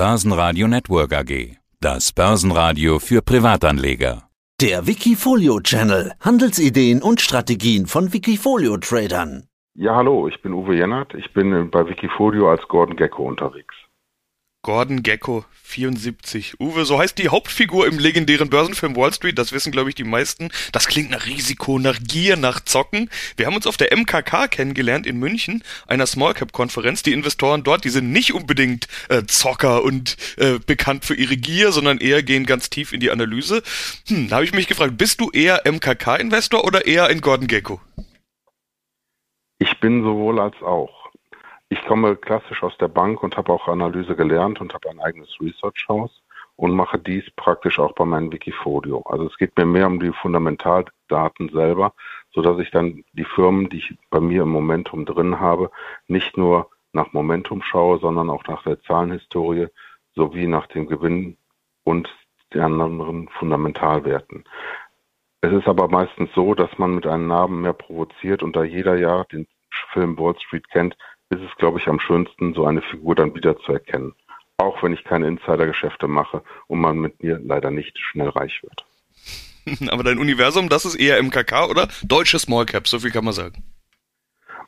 Börsenradio Network AG. Das Börsenradio für Privatanleger. Der Wikifolio Channel. Handelsideen und Strategien von Wikifolio Tradern. Ja, hallo, ich bin Uwe Jennert. Ich bin bei Wikifolio als Gordon Gecko unterwegs. Gordon Gecko 74. Uwe, so heißt die Hauptfigur im legendären Börsenfilm Wall Street. Das wissen, glaube ich, die meisten. Das klingt nach Risiko, nach Gier, nach Zocken. Wir haben uns auf der MKK kennengelernt in München, einer Smallcap-Konferenz. Die Investoren dort, die sind nicht unbedingt äh, Zocker und äh, bekannt für ihre Gier, sondern eher gehen ganz tief in die Analyse. Hm, da habe ich mich gefragt, bist du eher MKK-Investor oder eher ein Gordon Gecko? Ich bin sowohl als auch. Ich komme klassisch aus der Bank und habe auch Analyse gelernt und habe ein eigenes Research House und mache dies praktisch auch bei meinem Wikifolio. Also es geht mir mehr um die Fundamentaldaten selber, so dass ich dann die Firmen, die ich bei mir im Momentum drin habe, nicht nur nach Momentum schaue, sondern auch nach der Zahlenhistorie sowie nach dem Gewinn und den anderen Fundamentalwerten. Es ist aber meistens so, dass man mit einem Namen mehr provoziert und da jeder ja den Film Wall Street kennt, ist es, glaube ich, am schönsten, so eine Figur dann wieder zu erkennen. Auch wenn ich keine Insidergeschäfte mache und man mit mir leider nicht schnell reich wird. Aber dein Universum, das ist eher MKK oder deutsche Small Cap, so viel kann man sagen.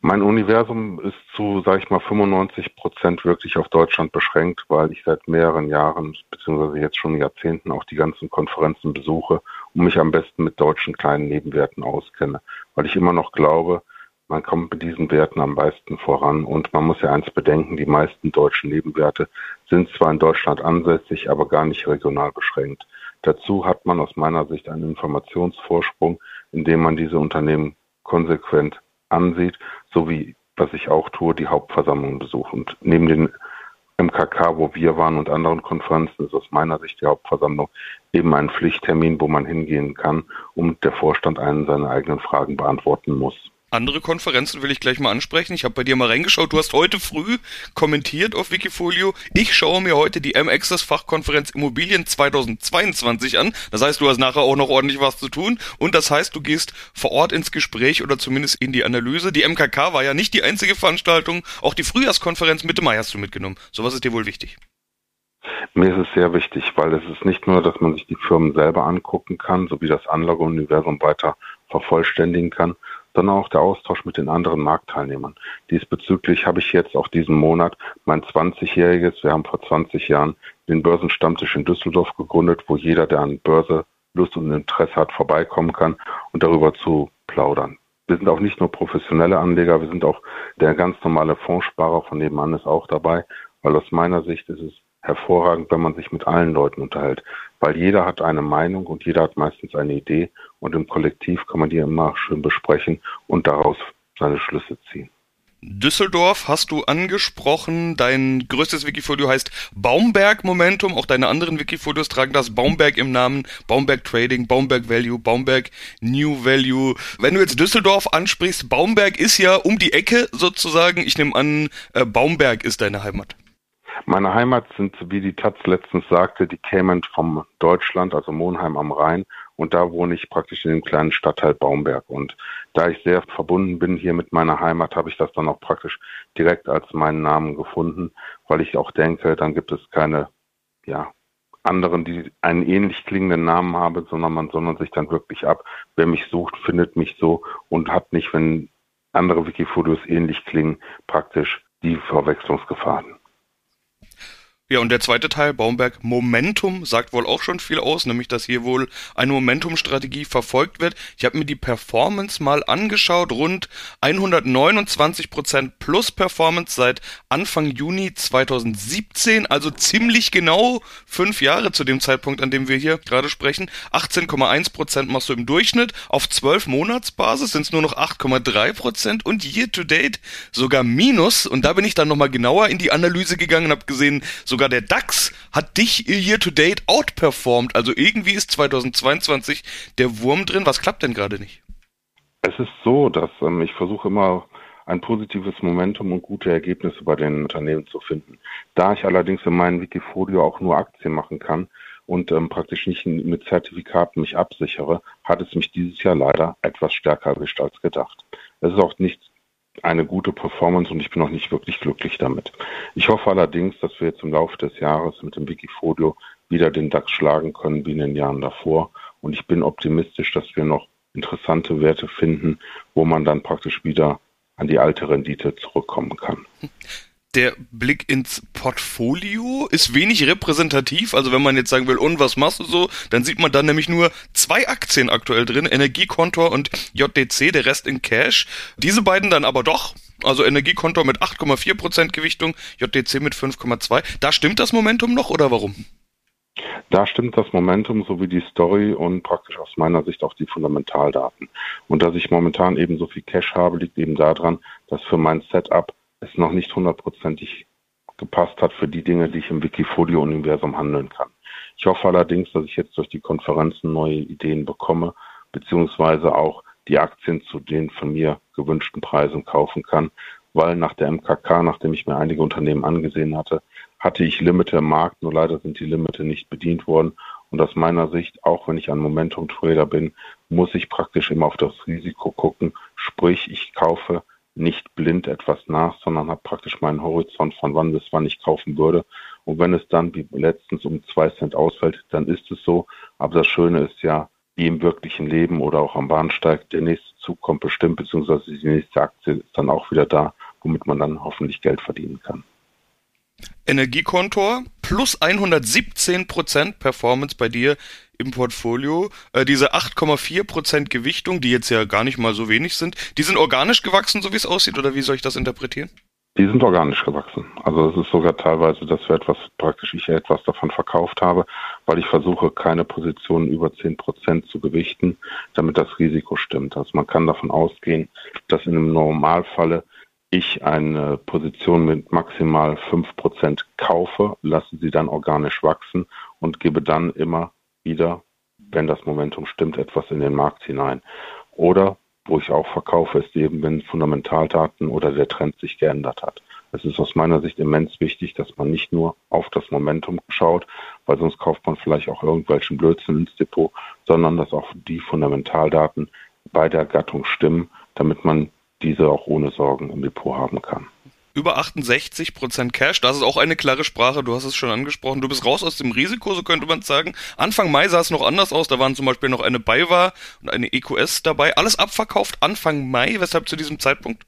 Mein Universum ist zu, sage ich mal, 95 Prozent wirklich auf Deutschland beschränkt, weil ich seit mehreren Jahren, beziehungsweise jetzt schon Jahrzehnten auch die ganzen Konferenzen besuche und mich am besten mit deutschen kleinen Nebenwerten auskenne, weil ich immer noch glaube, man kommt mit diesen Werten am meisten voran. Und man muss ja eins bedenken, die meisten deutschen Nebenwerte sind zwar in Deutschland ansässig, aber gar nicht regional beschränkt. Dazu hat man aus meiner Sicht einen Informationsvorsprung, indem man diese Unternehmen konsequent ansieht, sowie, was ich auch tue, die Hauptversammlungen besuche. Und neben den MKK, wo wir waren und anderen Konferenzen, ist aus meiner Sicht die Hauptversammlung eben ein Pflichttermin, wo man hingehen kann und der Vorstand einen seiner eigenen Fragen beantworten muss andere Konferenzen will ich gleich mal ansprechen. Ich habe bei dir mal reingeschaut. Du hast heute früh kommentiert auf Wikifolio. Ich schaue mir heute die MXS Fachkonferenz Immobilien 2022 an. Das heißt, du hast nachher auch noch ordentlich was zu tun. Und das heißt, du gehst vor Ort ins Gespräch oder zumindest in die Analyse. Die MKK war ja nicht die einzige Veranstaltung. Auch die Frühjahrskonferenz Mitte Mai hast du mitgenommen. So was ist dir wohl wichtig? Mir ist es sehr wichtig, weil es ist nicht nur, dass man sich die Firmen selber angucken kann, sowie das Anlageuniversum weiter vervollständigen kann, sondern auch der Austausch mit den anderen Marktteilnehmern. Diesbezüglich habe ich jetzt auch diesen Monat mein 20-jähriges, wir haben vor 20 Jahren den Börsenstammtisch in Düsseldorf gegründet, wo jeder, der an Börse Lust und Interesse hat, vorbeikommen kann und darüber zu plaudern. Wir sind auch nicht nur professionelle Anleger, wir sind auch der ganz normale Fondssparer von nebenan ist auch dabei, weil aus meiner Sicht ist es hervorragend, wenn man sich mit allen Leuten unterhält, weil jeder hat eine Meinung und jeder hat meistens eine Idee und im Kollektiv kann man die immer schön besprechen und daraus seine Schlüsse ziehen. Düsseldorf hast du angesprochen. Dein größtes Wikifolio heißt Baumberg Momentum. Auch deine anderen Wikifolios tragen das Baumberg im Namen. Baumberg Trading, Baumberg Value, Baumberg New Value. Wenn du jetzt Düsseldorf ansprichst, Baumberg ist ja um die Ecke sozusagen. Ich nehme an, äh, Baumberg ist deine Heimat. Meine Heimat sind, wie die Taz letztens sagte, die Cayman vom Deutschland, also Monheim am Rhein. Und da wohne ich praktisch in dem kleinen Stadtteil Baumberg. Und da ich sehr verbunden bin hier mit meiner Heimat, habe ich das dann auch praktisch direkt als meinen Namen gefunden, weil ich auch denke, dann gibt es keine, ja, anderen, die einen ähnlich klingenden Namen haben, sondern man sondert sich dann wirklich ab. Wer mich sucht, findet mich so und hat nicht, wenn andere Wikifolios ähnlich klingen, praktisch die Verwechslungsgefahren. Ja, und der zweite Teil, Baumberg Momentum, sagt wohl auch schon viel aus, nämlich dass hier wohl eine Momentum-Strategie verfolgt wird. Ich habe mir die Performance mal angeschaut, rund 129% plus Performance seit Anfang Juni 2017, also ziemlich genau fünf Jahre zu dem Zeitpunkt, an dem wir hier gerade sprechen. 18,1% machst du im Durchschnitt, auf 12 Monatsbasis sind es nur noch 8,3% und year to date sogar minus. Und da bin ich dann nochmal genauer in die Analyse gegangen und habe gesehen, sogar sogar der DAX hat dich year to date outperformed. Also irgendwie ist 2022 der Wurm drin. Was klappt denn gerade nicht? Es ist so, dass ähm, ich versuche immer ein positives Momentum und gute Ergebnisse bei den Unternehmen zu finden. Da ich allerdings in meinem Wikifolio auch nur Aktien machen kann und ähm, praktisch nicht mit Zertifikaten mich absichere, hat es mich dieses Jahr leider etwas stärker erwischt als gedacht. Es ist auch nicht eine gute Performance und ich bin noch nicht wirklich glücklich damit. Ich hoffe allerdings, dass wir jetzt im Laufe des Jahres mit dem Wikifolio wieder den DAX schlagen können wie in den Jahren davor. Und ich bin optimistisch, dass wir noch interessante Werte finden, wo man dann praktisch wieder an die alte Rendite zurückkommen kann. Der Blick ins Portfolio ist wenig repräsentativ. Also wenn man jetzt sagen will, und was machst du so, dann sieht man dann nämlich nur zwei Aktien aktuell drin, Energiekontor und JDC, der Rest in Cash. Diese beiden dann aber doch, also Energiekontor mit 8,4% Gewichtung, JDC mit 5,2. Da stimmt das Momentum noch oder warum? Da stimmt das Momentum sowie die Story und praktisch aus meiner Sicht auch die Fundamentaldaten. Und dass ich momentan eben so viel Cash habe, liegt eben daran, dass für mein Setup es noch nicht hundertprozentig gepasst hat für die Dinge, die ich im Wikifolio-Universum handeln kann. Ich hoffe allerdings, dass ich jetzt durch die Konferenzen neue Ideen bekomme, beziehungsweise auch die Aktien zu den von mir gewünschten Preisen kaufen kann, weil nach der MKK, nachdem ich mir einige Unternehmen angesehen hatte, hatte ich Limite im Markt, nur leider sind die Limite nicht bedient worden. Und aus meiner Sicht, auch wenn ich ein Momentum-Trader bin, muss ich praktisch immer auf das Risiko gucken. Sprich, ich kaufe nicht blind etwas nach, sondern habe praktisch meinen Horizont von wann bis wann ich kaufen würde. Und wenn es dann wie letztens um zwei Cent ausfällt, dann ist es so. Aber das Schöne ist ja, wie im wirklichen Leben oder auch am Bahnsteig, der nächste Zug kommt bestimmt, beziehungsweise die nächste Aktie ist dann auch wieder da, womit man dann hoffentlich Geld verdienen kann. Energiekontor plus 117% Performance bei dir im Portfolio. Äh, diese 8,4% Gewichtung, die jetzt ja gar nicht mal so wenig sind, die sind organisch gewachsen, so wie es aussieht, oder wie soll ich das interpretieren? Die sind organisch gewachsen. Also es ist sogar teilweise, dass wir etwas praktisch ich etwas davon verkauft habe, weil ich versuche, keine Positionen über 10% zu gewichten, damit das Risiko stimmt. Also man kann davon ausgehen, dass in einem Normalfalle ich eine Position mit maximal 5% kaufe, lasse sie dann organisch wachsen und gebe dann immer wieder, wenn das Momentum stimmt, etwas in den Markt hinein. Oder wo ich auch verkaufe, ist eben, wenn Fundamentaldaten oder der Trend sich geändert hat. Es ist aus meiner Sicht immens wichtig, dass man nicht nur auf das Momentum schaut, weil sonst kauft man vielleicht auch irgendwelchen Blödsinn ins Depot, sondern dass auch die Fundamentaldaten bei der Gattung stimmen, damit man diese auch ohne Sorgen im Depot haben kann. Über 68% Cash, das ist auch eine klare Sprache, du hast es schon angesprochen. Du bist raus aus dem Risiko, so könnte man sagen. Anfang Mai sah es noch anders aus, da waren zum Beispiel noch eine BayWa und eine EQS dabei. Alles abverkauft Anfang Mai, weshalb zu diesem Zeitpunkt?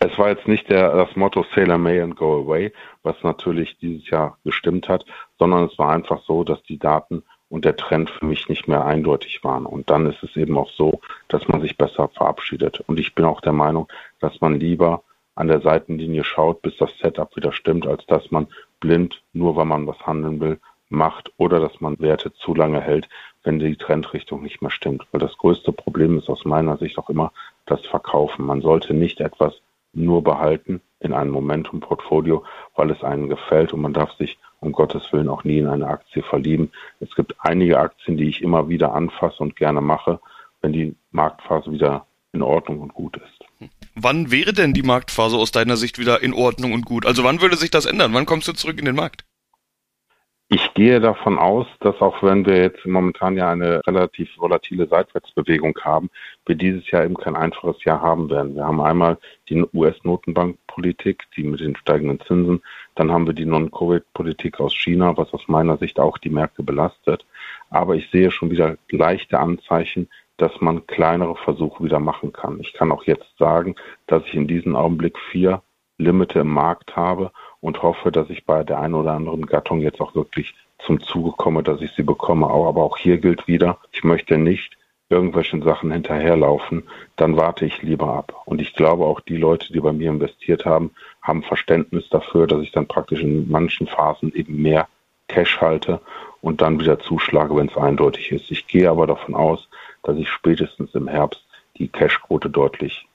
Es war jetzt nicht der, das Motto Sailor May and Go Away, was natürlich dieses Jahr gestimmt hat, sondern es war einfach so, dass die Daten und der Trend für mich nicht mehr eindeutig waren. Und dann ist es eben auch so, dass man sich besser verabschiedet. Und ich bin auch der Meinung, dass man lieber an der Seitenlinie schaut, bis das Setup wieder stimmt, als dass man blind, nur weil man was handeln will, macht oder dass man Werte zu lange hält, wenn die Trendrichtung nicht mehr stimmt. Weil das größte Problem ist aus meiner Sicht auch immer das Verkaufen. Man sollte nicht etwas nur behalten in einem Momentum-Portfolio, weil es einem gefällt und man darf sich um Gottes Willen auch nie in eine Aktie verlieben. Es gibt einige Aktien, die ich immer wieder anfasse und gerne mache, wenn die Marktphase wieder in Ordnung und gut ist. Wann wäre denn die Marktphase aus deiner Sicht wieder in Ordnung und gut? Also wann würde sich das ändern? Wann kommst du zurück in den Markt? Ich gehe davon aus, dass auch wenn wir jetzt momentan ja eine relativ volatile Seitwärtsbewegung haben, wir dieses Jahr eben kein einfaches Jahr haben werden. Wir haben einmal die US-Notenbankpolitik, die mit den steigenden Zinsen, dann haben wir die Non-Covid-Politik aus China, was aus meiner Sicht auch die Märkte belastet. Aber ich sehe schon wieder leichte Anzeichen, dass man kleinere Versuche wieder machen kann. Ich kann auch jetzt sagen, dass ich in diesem Augenblick vier Limite im Markt habe und hoffe, dass ich bei der einen oder anderen Gattung jetzt auch wirklich zum Zuge komme, dass ich sie bekomme. Aber auch hier gilt wieder, ich möchte nicht irgendwelchen Sachen hinterherlaufen, dann warte ich lieber ab. Und ich glaube auch die Leute, die bei mir investiert haben, haben Verständnis dafür, dass ich dann praktisch in manchen Phasen eben mehr Cash halte und dann wieder zuschlage, wenn es eindeutig ist. Ich gehe aber davon aus, dass ich spätestens im Herbst die Cashquote deutlich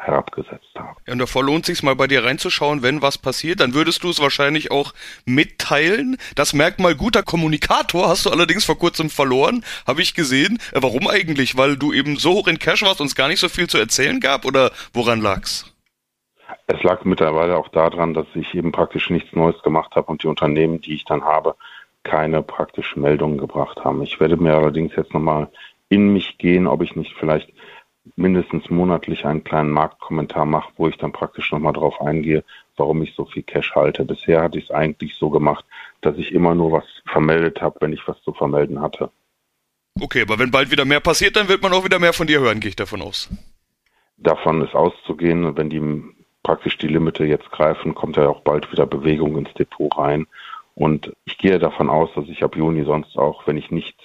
herabgesetzt habe. Ja, und davor lohnt sich mal bei dir reinzuschauen, wenn was passiert, dann würdest du es wahrscheinlich auch mitteilen. Das Merkmal guter Kommunikator hast du allerdings vor kurzem verloren, habe ich gesehen. Äh, warum eigentlich? Weil du eben so hoch in Cash warst und es gar nicht so viel zu erzählen gab oder woran lag's? Es lag mittlerweile auch daran, dass ich eben praktisch nichts Neues gemacht habe und die Unternehmen, die ich dann habe, keine praktischen Meldungen gebracht haben. Ich werde mir allerdings jetzt nochmal in mich gehen, ob ich nicht vielleicht mindestens monatlich einen kleinen Marktkommentar mache, wo ich dann praktisch nochmal darauf eingehe, warum ich so viel Cash halte. Bisher hatte ich es eigentlich so gemacht, dass ich immer nur was vermeldet habe, wenn ich was zu vermelden hatte. Okay, aber wenn bald wieder mehr passiert, dann wird man auch wieder mehr von dir hören, gehe ich davon aus. Davon ist auszugehen, wenn die praktisch die Limite jetzt greifen, kommt ja auch bald wieder Bewegung ins Depot rein. Und ich gehe davon aus, dass ich ab Juni sonst auch, wenn ich nicht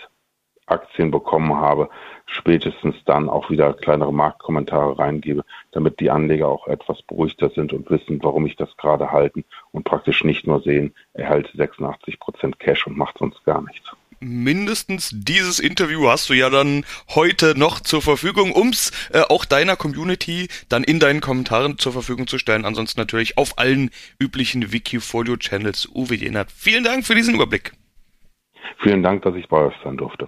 Aktien bekommen habe, spätestens dann auch wieder kleinere Marktkommentare reingebe, damit die Anleger auch etwas beruhigter sind und wissen, warum ich das gerade halten und praktisch nicht nur sehen, er hält 86 Prozent Cash und macht sonst gar nichts mindestens dieses Interview hast du ja dann heute noch zur Verfügung, ums äh, auch deiner Community dann in deinen Kommentaren zur Verfügung zu stellen. Ansonsten natürlich auf allen üblichen Wikifolio-Channels. Uwe Jenert, vielen Dank für diesen Überblick. Vielen Dank, dass ich bei euch sein durfte